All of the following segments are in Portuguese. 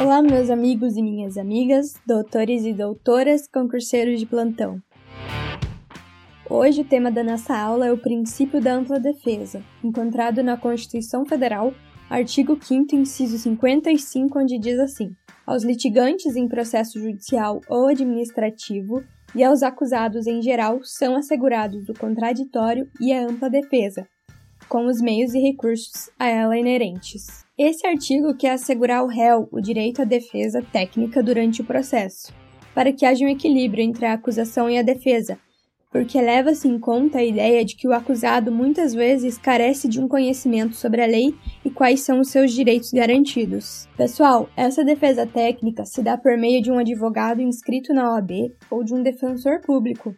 Olá, meus amigos e minhas amigas, doutores e doutoras, concurseiros de plantão. Hoje o tema da nossa aula é o princípio da ampla defesa, encontrado na Constituição Federal, artigo 5 inciso 55, onde diz assim: aos litigantes em processo judicial ou administrativo e aos acusados em geral são assegurados o contraditório e a ampla defesa, com os meios e recursos a ela inerentes. Esse artigo quer assegurar ao réu o direito à defesa técnica durante o processo, para que haja um equilíbrio entre a acusação e a defesa, porque leva-se em conta a ideia de que o acusado muitas vezes carece de um conhecimento sobre a lei e quais são os seus direitos garantidos. Pessoal, essa defesa técnica se dá por meio de um advogado inscrito na OAB ou de um defensor público,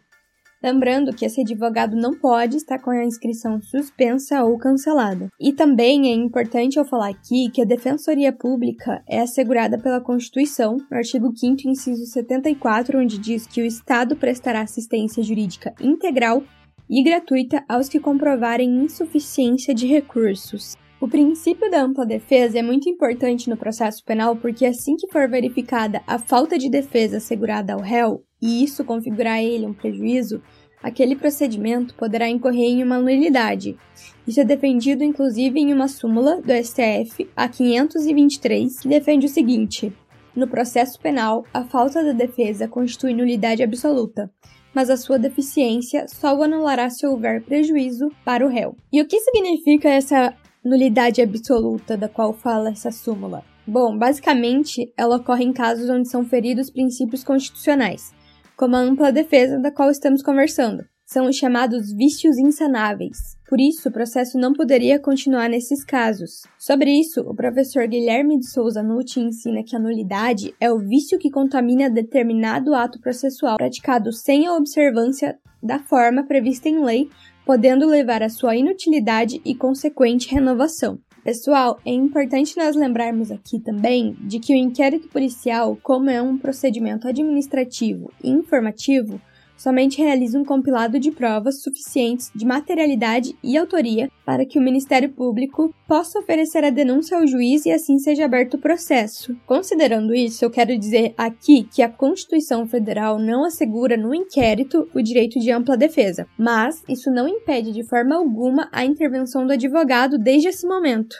Lembrando que esse advogado não pode estar com a inscrição suspensa ou cancelada. E também é importante eu falar aqui que a Defensoria Pública é assegurada pela Constituição, no artigo 5 inciso 74, onde diz que o Estado prestará assistência jurídica integral e gratuita aos que comprovarem insuficiência de recursos. O princípio da ampla defesa é muito importante no processo penal porque assim que for verificada a falta de defesa assegurada ao réu, e isso configurar a ele um prejuízo, aquele procedimento poderá incorrer em uma nulidade. Isso é defendido inclusive em uma súmula do STF, a 523, que defende o seguinte: no processo penal, a falta da defesa constitui nulidade absoluta, mas a sua deficiência só o anulará se houver prejuízo para o réu. E o que significa essa nulidade absoluta da qual fala essa súmula? Bom, basicamente, ela ocorre em casos onde são feridos princípios constitucionais, como a ampla defesa da qual estamos conversando. São os chamados vícios insanáveis. Por isso, o processo não poderia continuar nesses casos. Sobre isso, o professor Guilherme de Souza Nutti ensina que a nulidade é o vício que contamina determinado ato processual praticado sem a observância da forma prevista em lei, podendo levar à sua inutilidade e consequente renovação. Pessoal, é importante nós lembrarmos aqui também de que o inquérito policial, como é um procedimento administrativo e informativo, somente realiza um compilado de provas suficientes de materialidade e autoria para que o Ministério Público possa oferecer a denúncia ao juiz e assim seja aberto o processo. Considerando isso, eu quero dizer aqui que a Constituição Federal não assegura no inquérito o direito de ampla defesa, mas isso não impede de forma alguma a intervenção do advogado desde esse momento.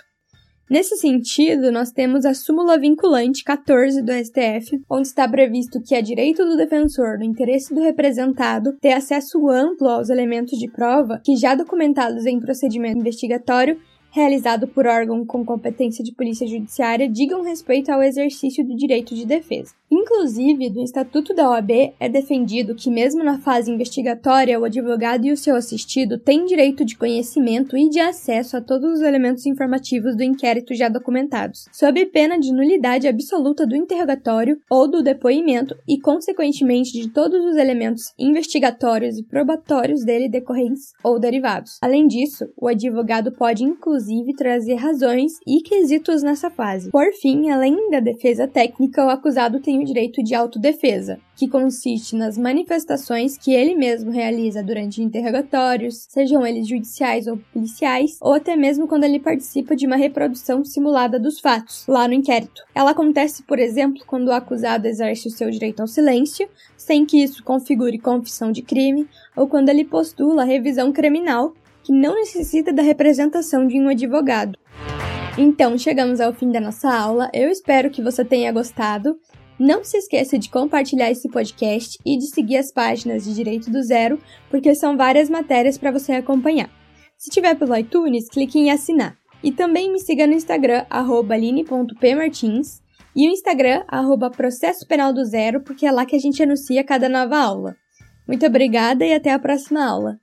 Nesse sentido, nós temos a súmula vinculante 14 do STF, onde está previsto que é direito do defensor, no interesse do representado, ter acesso amplo aos elementos de prova que já documentados em procedimento investigatório realizado por órgão com competência de polícia judiciária digam respeito ao exercício do direito de defesa. Inclusive, do Estatuto da OAB é defendido que, mesmo na fase investigatória, o advogado e o seu assistido têm direito de conhecimento e de acesso a todos os elementos informativos do inquérito já documentados, sob pena de nulidade absoluta do interrogatório ou do depoimento e, consequentemente, de todos os elementos investigatórios e probatórios dele decorrentes ou derivados. Além disso, o advogado pode, inclusive, inclusive trazer razões e quesitos nessa fase. Por fim, além da defesa técnica, o acusado tem o direito de autodefesa, que consiste nas manifestações que ele mesmo realiza durante interrogatórios, sejam eles judiciais ou policiais, ou até mesmo quando ele participa de uma reprodução simulada dos fatos, lá no inquérito. Ela acontece, por exemplo, quando o acusado exerce o seu direito ao silêncio, sem que isso configure confissão de crime, ou quando ele postula revisão criminal, que não necessita da representação de um advogado. Então, chegamos ao fim da nossa aula. Eu espero que você tenha gostado. Não se esqueça de compartilhar esse podcast e de seguir as páginas de Direito do Zero, porque são várias matérias para você acompanhar. Se tiver pelo iTunes, clique em assinar. E também me siga no Instagram, aline.pmartins, e o Instagram, arroba Processo Penal do Zero, porque é lá que a gente anuncia cada nova aula. Muito obrigada e até a próxima aula!